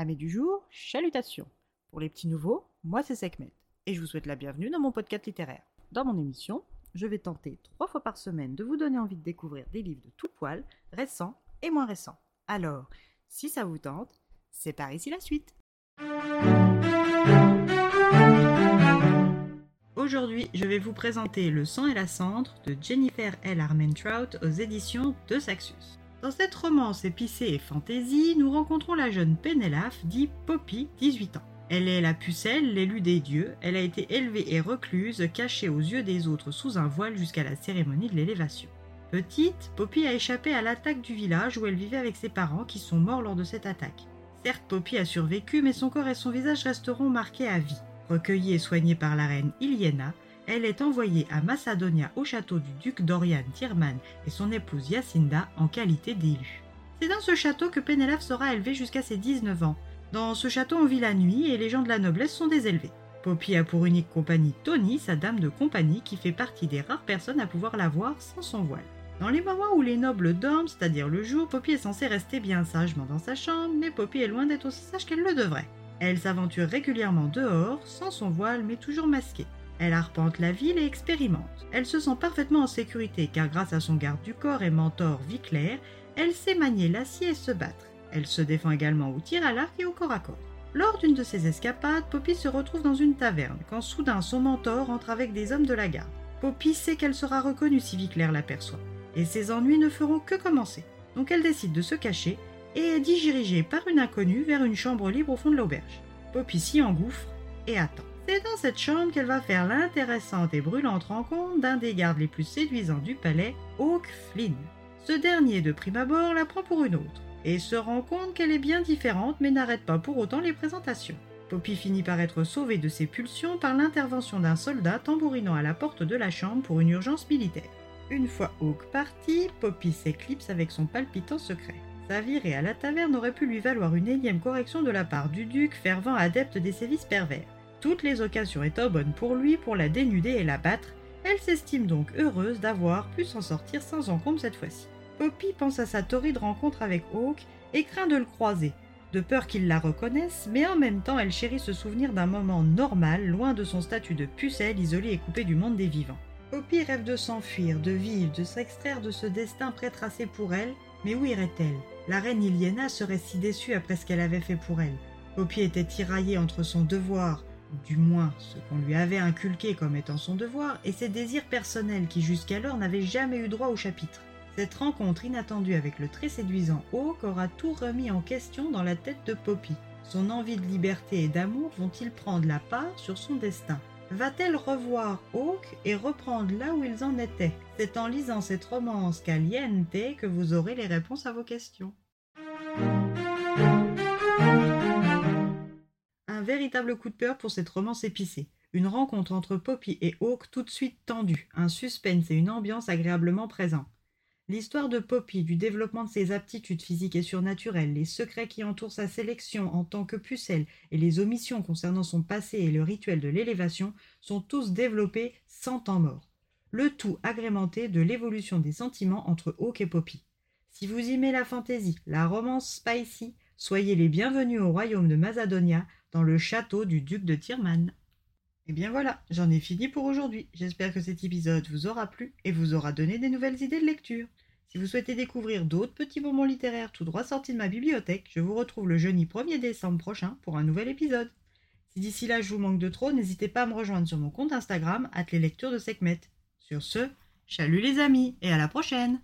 Amis du jour, chalutations. Pour les petits nouveaux, moi c'est Sekhmet et je vous souhaite la bienvenue dans mon podcast littéraire. Dans mon émission, je vais tenter trois fois par semaine de vous donner envie de découvrir des livres de tout poil, récents et moins récents. Alors, si ça vous tente, c'est par ici la suite. Aujourd'hui, je vais vous présenter Le sang et la cendre de Jennifer L. Armentrout aux éditions de Saxus. Dans cette romance épicée et fantaisie, nous rencontrons la jeune Pénélope, dit Poppy, 18 ans. Elle est la pucelle, l'élu des dieux, elle a été élevée et recluse, cachée aux yeux des autres sous un voile jusqu'à la cérémonie de l'élévation. Petite, Poppy a échappé à l'attaque du village où elle vivait avec ses parents qui sont morts lors de cette attaque. Certes, Poppy a survécu, mais son corps et son visage resteront marqués à vie. Recueillie et soignée par la reine Iliena, elle est envoyée à Macedonia au château du duc Dorian Tyrman et son épouse Yacinda en qualité d'élu. C'est dans ce château que Pénélope sera élevée jusqu'à ses 19 ans. Dans ce château, on vit la nuit et les gens de la noblesse sont désélevés. Poppy a pour unique compagnie Tony, sa dame de compagnie, qui fait partie des rares personnes à pouvoir la voir sans son voile. Dans les moments où les nobles dorment, c'est-à-dire le jour, Poppy est censée rester bien sagement dans sa chambre, mais Poppy est loin d'être aussi sage qu'elle le devrait. Elle s'aventure régulièrement dehors, sans son voile, mais toujours masquée. Elle arpente la ville et expérimente. Elle se sent parfaitement en sécurité car grâce à son garde du corps et mentor Viclair, elle sait manier l'acier et se battre. Elle se défend également au tir à l'arc et au corps à corps. Lors d'une de ses escapades, Poppy se retrouve dans une taverne quand soudain son mentor entre avec des hommes de la garde. Poppy sait qu'elle sera reconnue si Viclair l'aperçoit, et ses ennuis ne feront que commencer. Donc elle décide de se cacher et est dirigée par une inconnue vers une chambre libre au fond de l'auberge. Poppy s'y engouffre et attend. C'est dans cette chambre qu'elle va faire l'intéressante et brûlante rencontre d'un des gardes les plus séduisants du palais, Hawk Flynn. Ce dernier, de prime abord, la prend pour une autre, et se rend compte qu'elle est bien différente mais n'arrête pas pour autant les présentations. Poppy finit par être sauvée de ses pulsions par l'intervention d'un soldat tambourinant à la porte de la chambre pour une urgence militaire. Une fois Hawk parti, Poppy s'éclipse avec son palpitant secret. Sa virée à la taverne aurait pu lui valoir une énième correction de la part du duc, fervent adepte des sévices pervers. Toutes les occasions étant bonnes pour lui pour la dénuder et la battre, elle s'estime donc heureuse d'avoir pu s'en sortir sans encombre cette fois-ci. Poppy pense à sa torride rencontre avec Hawk et craint de le croiser, de peur qu'il la reconnaisse, mais en même temps elle chérit se souvenir d'un moment normal, loin de son statut de pucelle isolée et coupée du monde des vivants. Poppy rêve de s'enfuir, de vivre, de s'extraire de ce destin prétracé pour elle, mais où irait-elle? La reine Iliena serait si déçue après ce qu'elle avait fait pour elle. Poppy était tiraillée entre son devoir, du moins ce qu'on lui avait inculqué comme étant son devoir, et ses désirs personnels qui jusqu'alors n'avaient jamais eu droit au chapitre. Cette rencontre inattendue avec le très séduisant Hawk aura tout remis en question dans la tête de Poppy. Son envie de liberté et d'amour vont-ils prendre la part sur son destin? Va-t-elle revoir Hawk et reprendre là où ils en étaient? C'est en lisant cette romance caliente que vous aurez les réponses à vos questions. Un véritable coup de peur pour cette romance épicée. Une rencontre entre Poppy et Hawk tout de suite tendue, un suspense et une ambiance agréablement présents. L'histoire de Poppy, du développement de ses aptitudes physiques et surnaturelles, les secrets qui entourent sa sélection en tant que pucelle et les omissions concernant son passé et le rituel de l'élévation sont tous développés sans temps mort. Le tout agrémenté de l'évolution des sentiments entre Hawk et Poppy. Si vous aimez la fantaisie, la romance spicy, soyez les bienvenus au royaume de Mazadonia, dans le château du duc de Tirman. Et bien voilà, j'en ai fini pour aujourd'hui. J'espère que cet épisode vous aura plu et vous aura donné des nouvelles idées de lecture. Si vous souhaitez découvrir d'autres petits moments littéraires tout droit sortis de ma bibliothèque, je vous retrouve le jeudi 1er décembre prochain pour un nouvel épisode. Si d'ici là je vous manque de trop, n'hésitez pas à me rejoindre sur mon compte Instagram, les lectures de Sekhmet. Sur ce, chalut les amis et à la prochaine